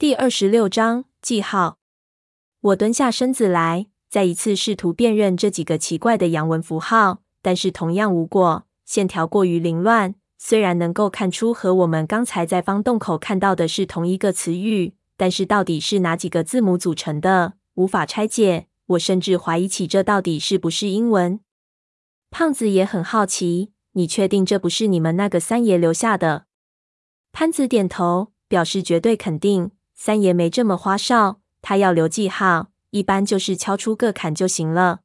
第二十六章记号。我蹲下身子来，再一次试图辨认这几个奇怪的洋文符号，但是同样无果。线条过于凌乱，虽然能够看出和我们刚才在方洞口看到的是同一个词语，但是到底是哪几个字母组成的，无法拆解。我甚至怀疑起这到底是不是英文。胖子也很好奇，你确定这不是你们那个三爷留下的？潘子点头，表示绝对肯定。三爷没这么花哨，他要留记号，一般就是敲出个坎就行了。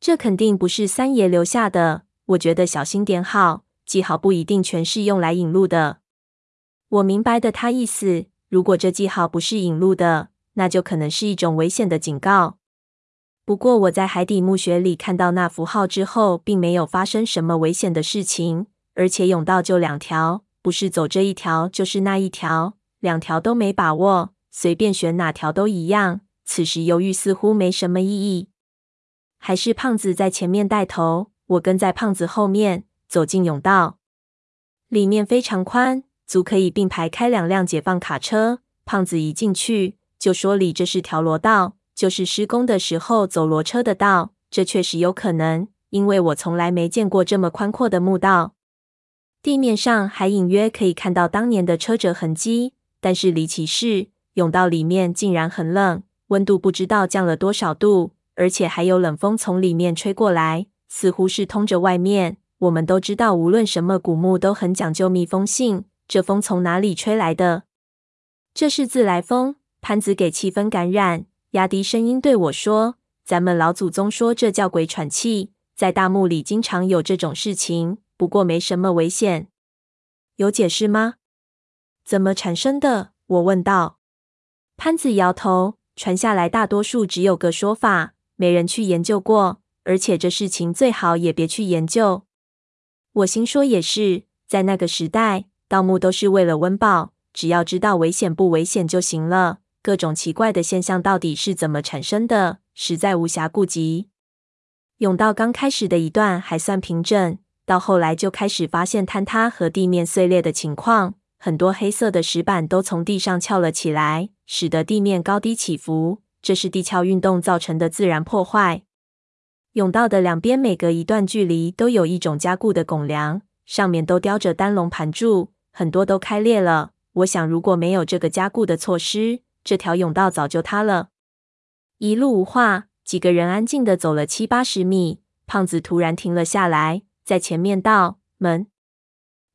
这肯定不是三爷留下的，我觉得小心点好。记号不一定全是用来引路的。我明白的他意思，如果这记号不是引路的，那就可能是一种危险的警告。不过我在海底墓穴里看到那符号之后，并没有发生什么危险的事情，而且甬道就两条，不是走这一条就是那一条，两条都没把握，随便选哪条都一样。此时犹豫似乎没什么意义。还是胖子在前面带头，我跟在胖子后面走进甬道，里面非常宽，足可以并排开两辆解放卡车。胖子一进去就说：“里这是条罗道。”就是施工的时候走罗车的道，这确实有可能，因为我从来没见过这么宽阔的墓道。地面上还隐约可以看到当年的车辙痕迹，但是离奇是，甬道里面竟然很冷，温度不知道降了多少度，而且还有冷风从里面吹过来，似乎是通着外面。我们都知道，无论什么古墓都很讲究密封性，这风从哪里吹来的？这是自来风。潘子给气氛感染。压低声音对我说：“咱们老祖宗说这叫鬼喘气，在大墓里经常有这种事情，不过没什么危险。有解释吗？怎么产生的？”我问道。潘子摇头，传下来大多数只有个说法，没人去研究过，而且这事情最好也别去研究。我心说也是，在那个时代，盗墓都是为了温饱，只要知道危险不危险就行了。各种奇怪的现象到底是怎么产生的，实在无暇顾及。甬道刚开始的一段还算平整，到后来就开始发现坍塌和地面碎裂的情况，很多黑色的石板都从地上翘了起来，使得地面高低起伏。这是地壳运动造成的自然破坏。甬道的两边每隔一段距离都有一种加固的拱梁，上面都雕着单龙盘柱，很多都开裂了。我想，如果没有这个加固的措施，这条甬道早就塌了。一路无话，几个人安静的走了七八十米。胖子突然停了下来，在前面道：“门。”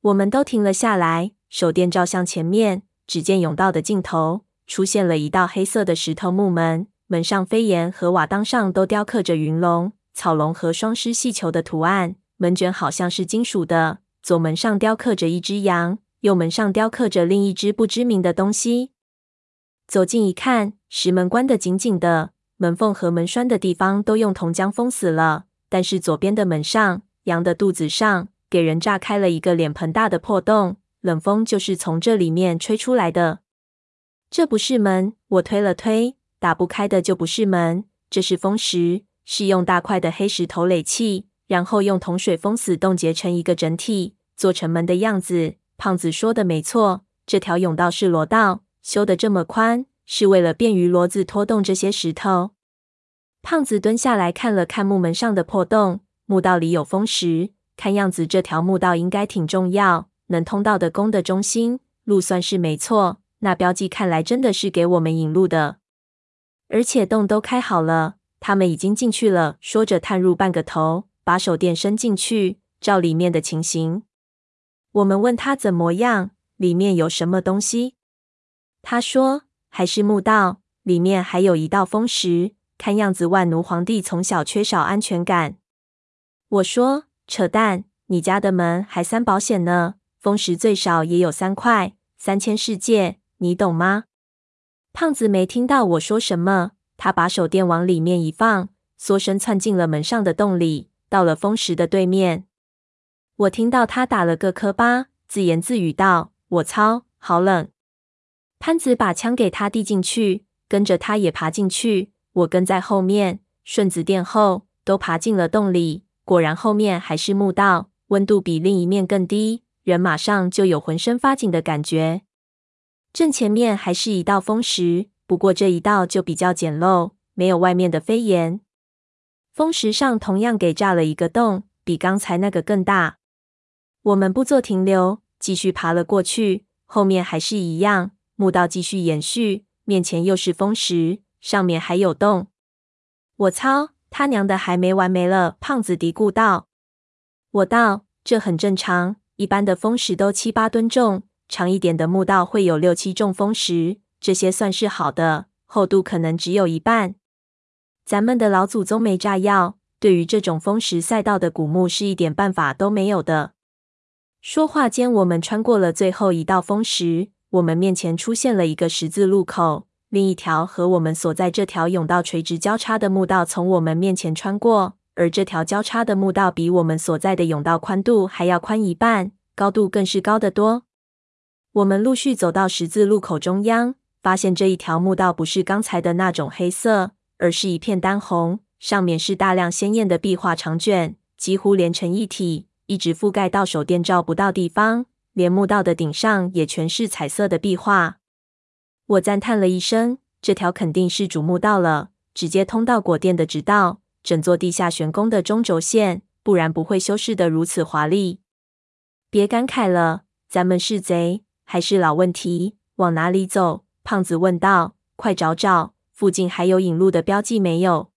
我们都停了下来，手电照向前面，只见甬道的尽头出现了一道黑色的石头木门，门上飞檐和瓦当上都雕刻着云龙、草龙和双狮戏球的图案。门卷好像是金属的，左门上雕刻着一只羊，右门上雕刻着另一只不知名的东西。走近一看，石门关得紧紧的，门缝和门栓的地方都用铜浆封死了。但是左边的门上，羊的肚子上，给人炸开了一个脸盆大的破洞，冷风就是从这里面吹出来的。这不是门，我推了推，打不开的就不是门，这是封石，是用大块的黑石头垒砌，然后用铜水封死，冻结成一个整体，做成门的样子。胖子说的没错，这条甬道是罗道。修得这么宽，是为了便于骡子拖动这些石头。胖子蹲下来看了看木门上的破洞，墓道里有封石，看样子这条墓道应该挺重要，能通到的宫的中心。路算是没错，那标记看来真的是给我们引路的。而且洞都开好了，他们已经进去了。说着探入半个头，把手电伸进去，照里面的情形。我们问他怎么样，里面有什么东西？他说：“还是墓道，里面还有一道封石，看样子万奴皇帝从小缺少安全感。”我说：“扯淡，你家的门还三保险呢，封石最少也有三块，三千世界，你懂吗？”胖子没听到我说什么，他把手电往里面一放，缩身窜进了门上的洞里，到了封石的对面。我听到他打了个磕巴，自言自语道：“我操，好冷。”潘子把枪给他递进去，跟着他也爬进去。我跟在后面，顺子殿后，都爬进了洞里。果然，后面还是墓道，温度比另一面更低，人马上就有浑身发紧的感觉。正前面还是一道风石，不过这一道就比较简陋，没有外面的飞檐。风石上同样给炸了一个洞，比刚才那个更大。我们不做停留，继续爬了过去。后面还是一样，墓道继续延续，面前又是风石，上面还有洞。我操，他娘的还没完没了！胖子嘀咕道。我道：“这很正常，一般的风石都七八吨重，长一点的墓道会有六七重风石，这些算是好的，厚度可能只有一半。咱们的老祖宗没炸药，对于这种风石赛道的古墓是一点办法都没有的。”说话间，我们穿过了最后一道风石，我们面前出现了一个十字路口。另一条和我们所在这条甬道垂直交叉的墓道从我们面前穿过，而这条交叉的墓道比我们所在的甬道宽度还要宽一半，高度更是高得多。我们陆续走到十字路口中央，发现这一条墓道不是刚才的那种黑色，而是一片丹红，上面是大量鲜艳的壁画长卷，几乎连成一体，一直覆盖到手电照不到地方，连墓道的顶上也全是彩色的壁画。我赞叹了一声：“这条肯定是主墓道了，直接通到果殿的直道，整座地下玄宫的中轴线，不然不会修饰的如此华丽。”别感慨了，咱们是贼还是老问题？往哪里走？胖子问道。快找找，附近还有引路的标记没有？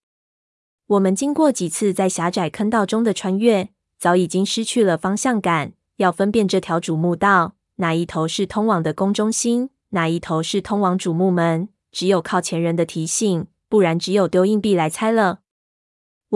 我们经过几次在狭窄坑道中的穿越，早已经失去了方向感，要分辨这条主墓道哪一头是通往的宫中心。哪一头是通往主墓门？只有靠前人的提醒，不然只有丢硬币来猜了。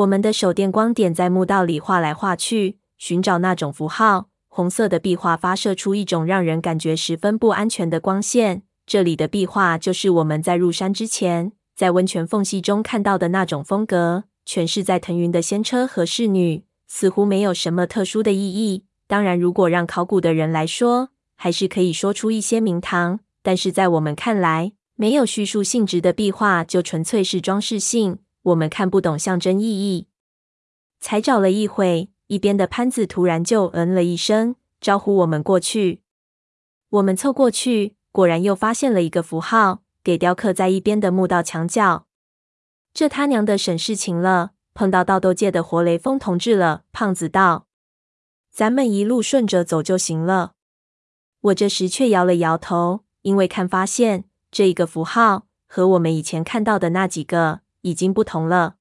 我们的手电光点在墓道里画来画去，寻找那种符号。红色的壁画发射出一种让人感觉十分不安全的光线。这里的壁画就是我们在入山之前，在温泉缝隙中看到的那种风格，全是在腾云的仙车和侍女，似乎没有什么特殊的意义。当然，如果让考古的人来说，还是可以说出一些名堂。但是在我们看来，没有叙述性质的壁画就纯粹是装饰性，我们看不懂象征意义。才找了一会，一边的潘子突然就嗯了一声，招呼我们过去。我们凑过去，果然又发现了一个符号，给雕刻在一边的墓道墙角。这他娘的省事情了，碰到盗斗界的活雷锋同志了。胖子道：“咱们一路顺着走就行了。”我这时却摇了摇头。因为看发现这一个符号和我们以前看到的那几个已经不同了。